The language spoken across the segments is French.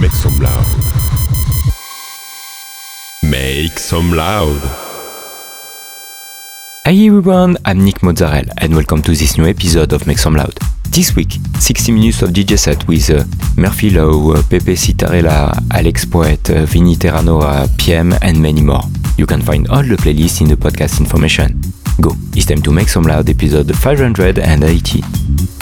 Make some loud. Make some loud. Hi everyone, I'm Nick Mozzarella and welcome to this new episode of Make Some Loud. This week, 60 minutes of DJ set with uh, Murphy Lowe, uh, Pepe Citarella, Alex Poet, uh, Vinny Terranova, PM and many more. You can find all the playlists in the podcast information. Go, it's time to Make Some Loud episode 580.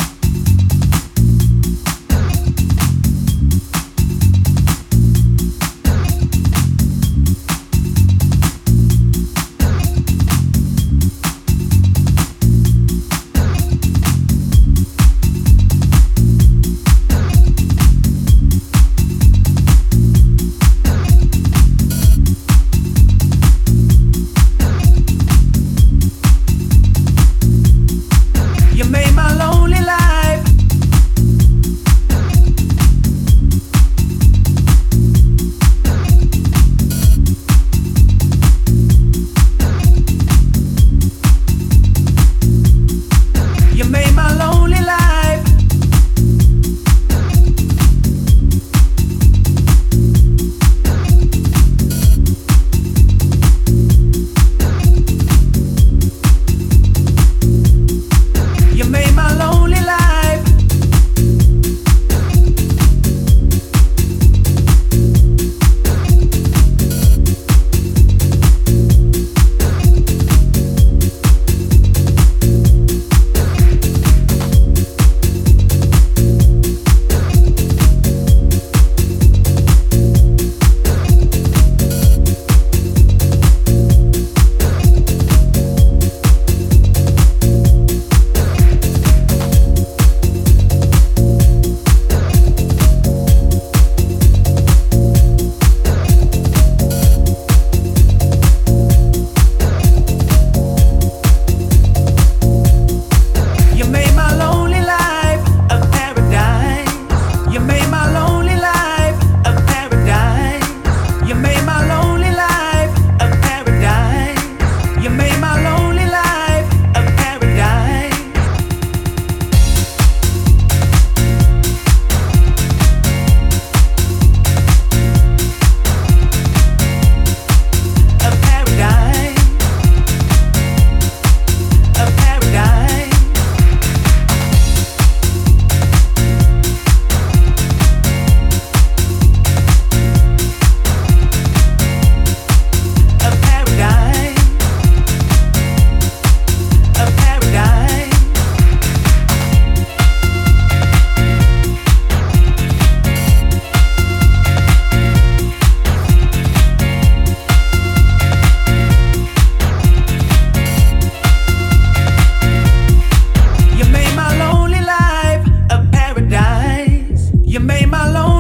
my loan.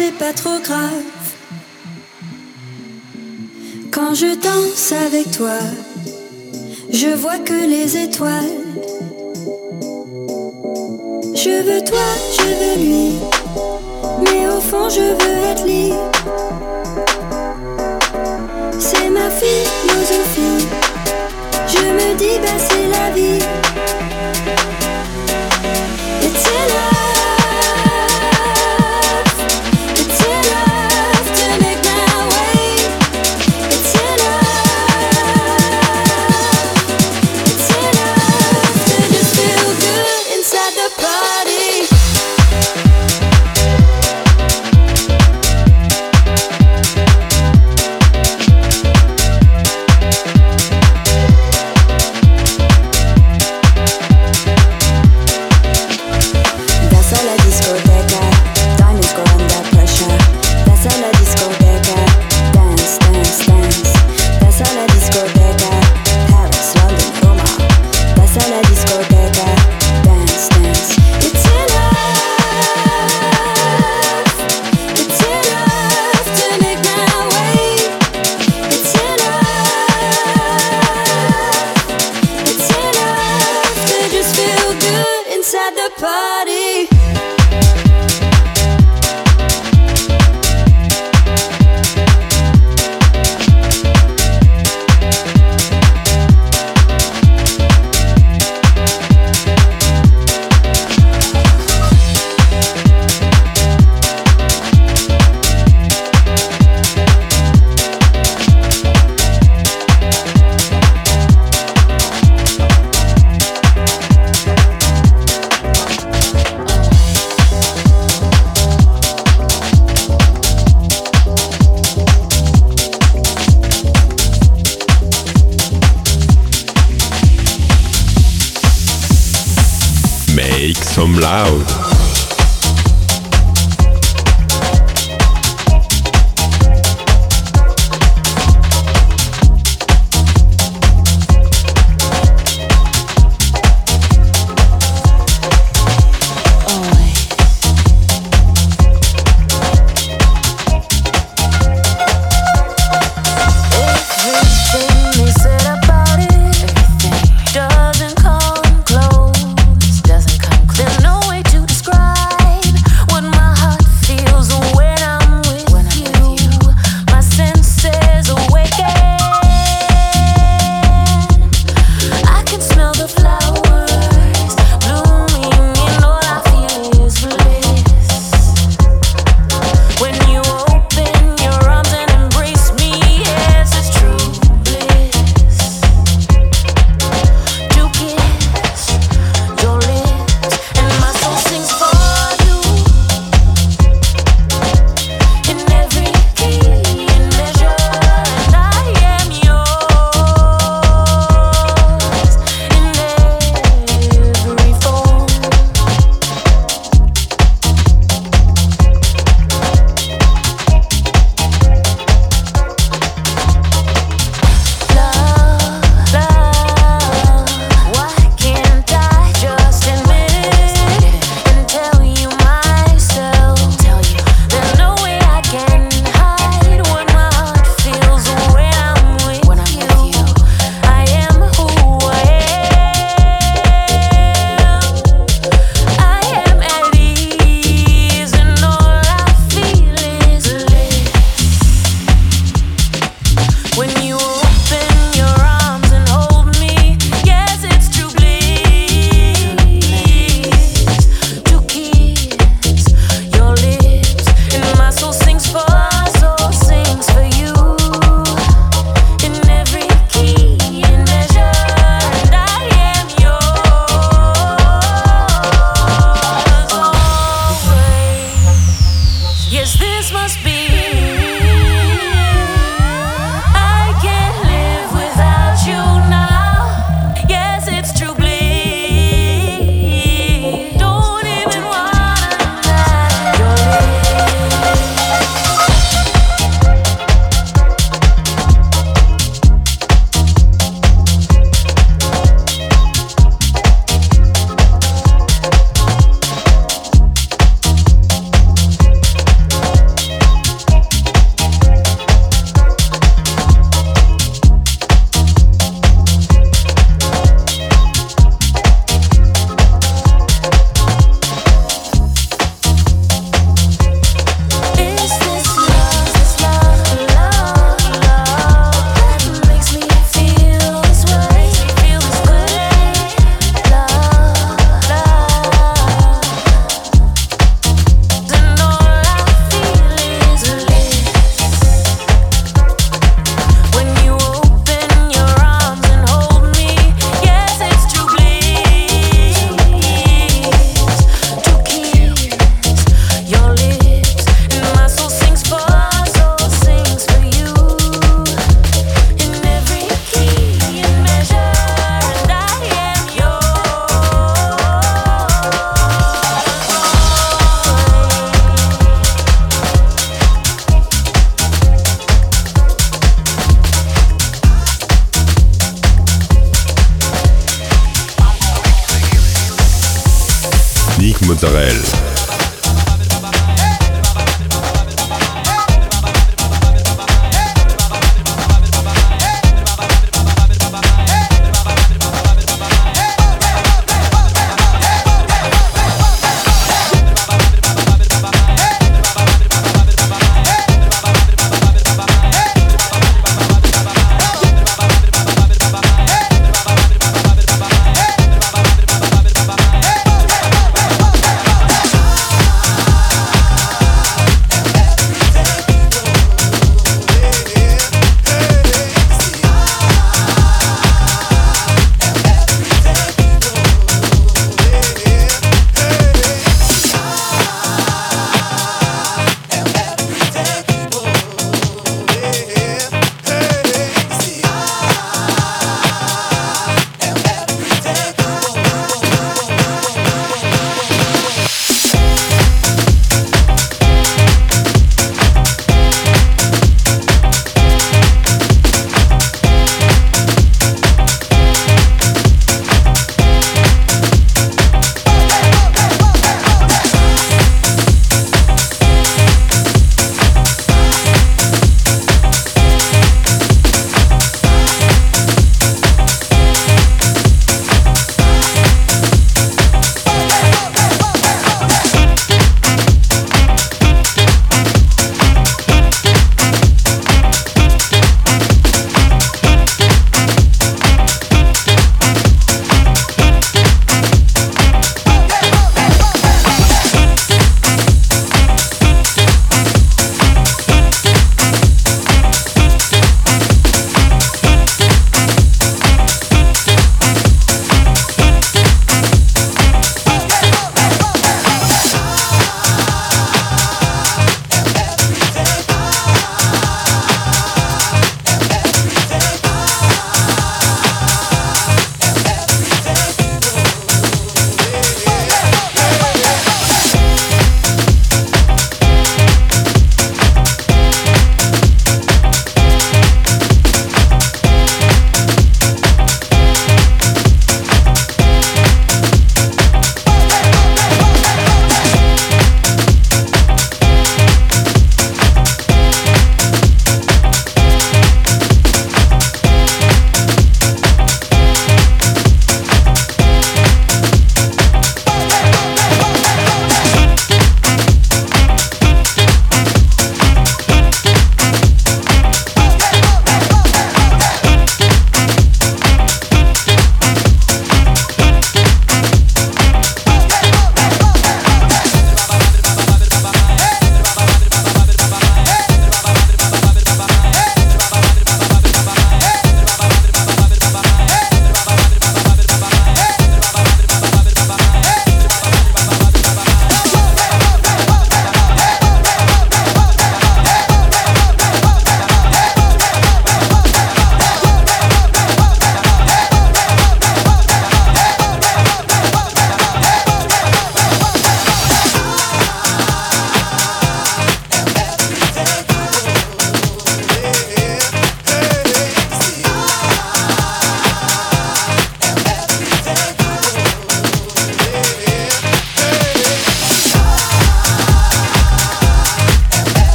Pas trop grave. Quand je danse avec toi, je vois que les étoiles. Je veux toi, je veux lui, mais au fond je veux être libre. C'est ma philosophie, je me dis bah c'est la vie. at the party.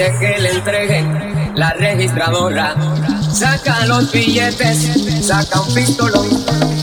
Dice que le entreguen la registradora. Saca los billetes, saca un pistolón.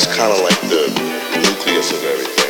That's kind of like the nucleus of everything.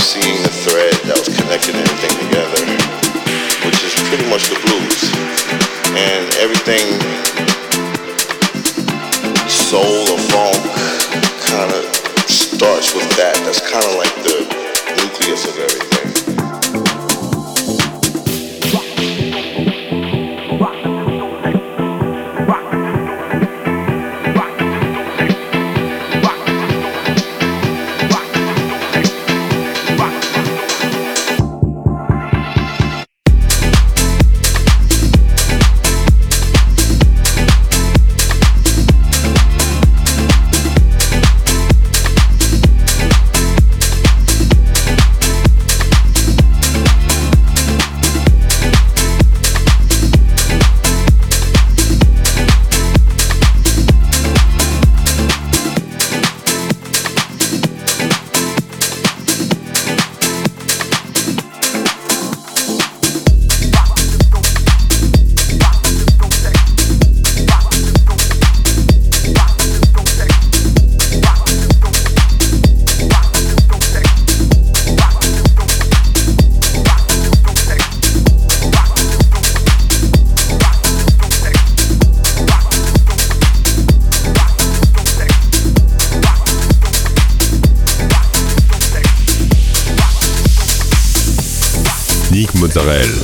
seeing the Israel.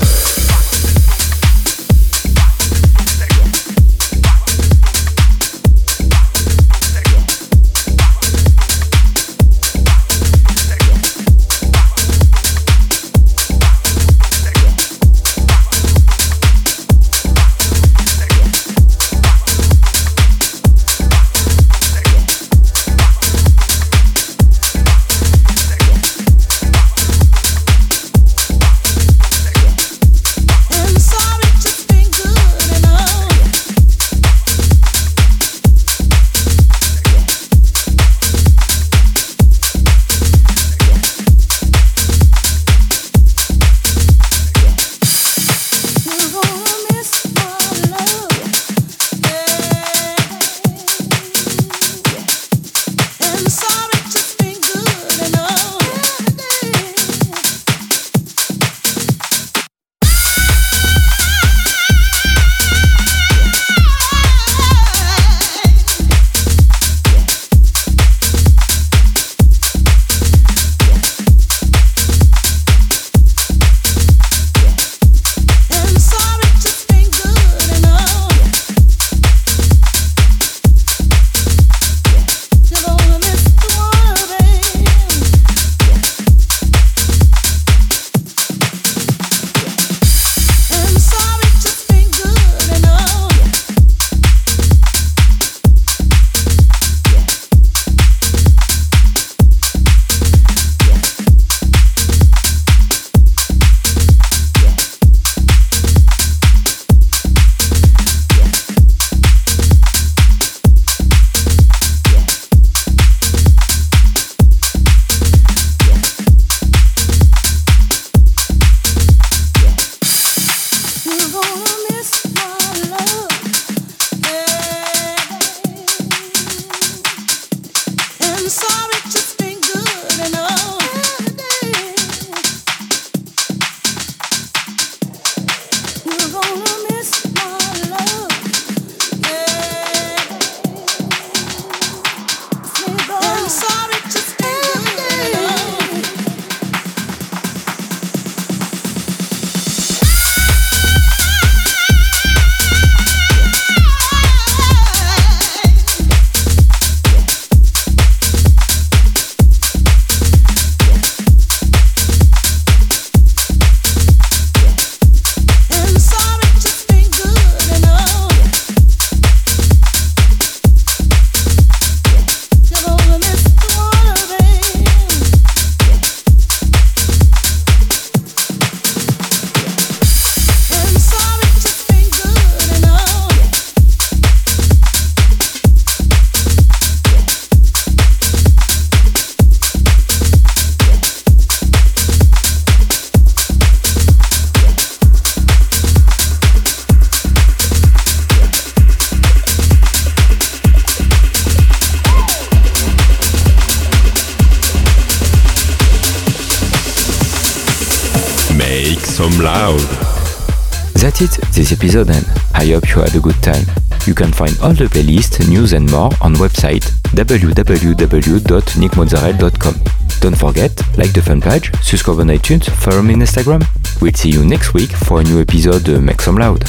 Find all the playlist, news and more on website www.nickmozzarella.com. Don't forget, like the fan page, subscribe on iTunes, follow me on Instagram. We'll see you next week for a new episode of Make Some Loud.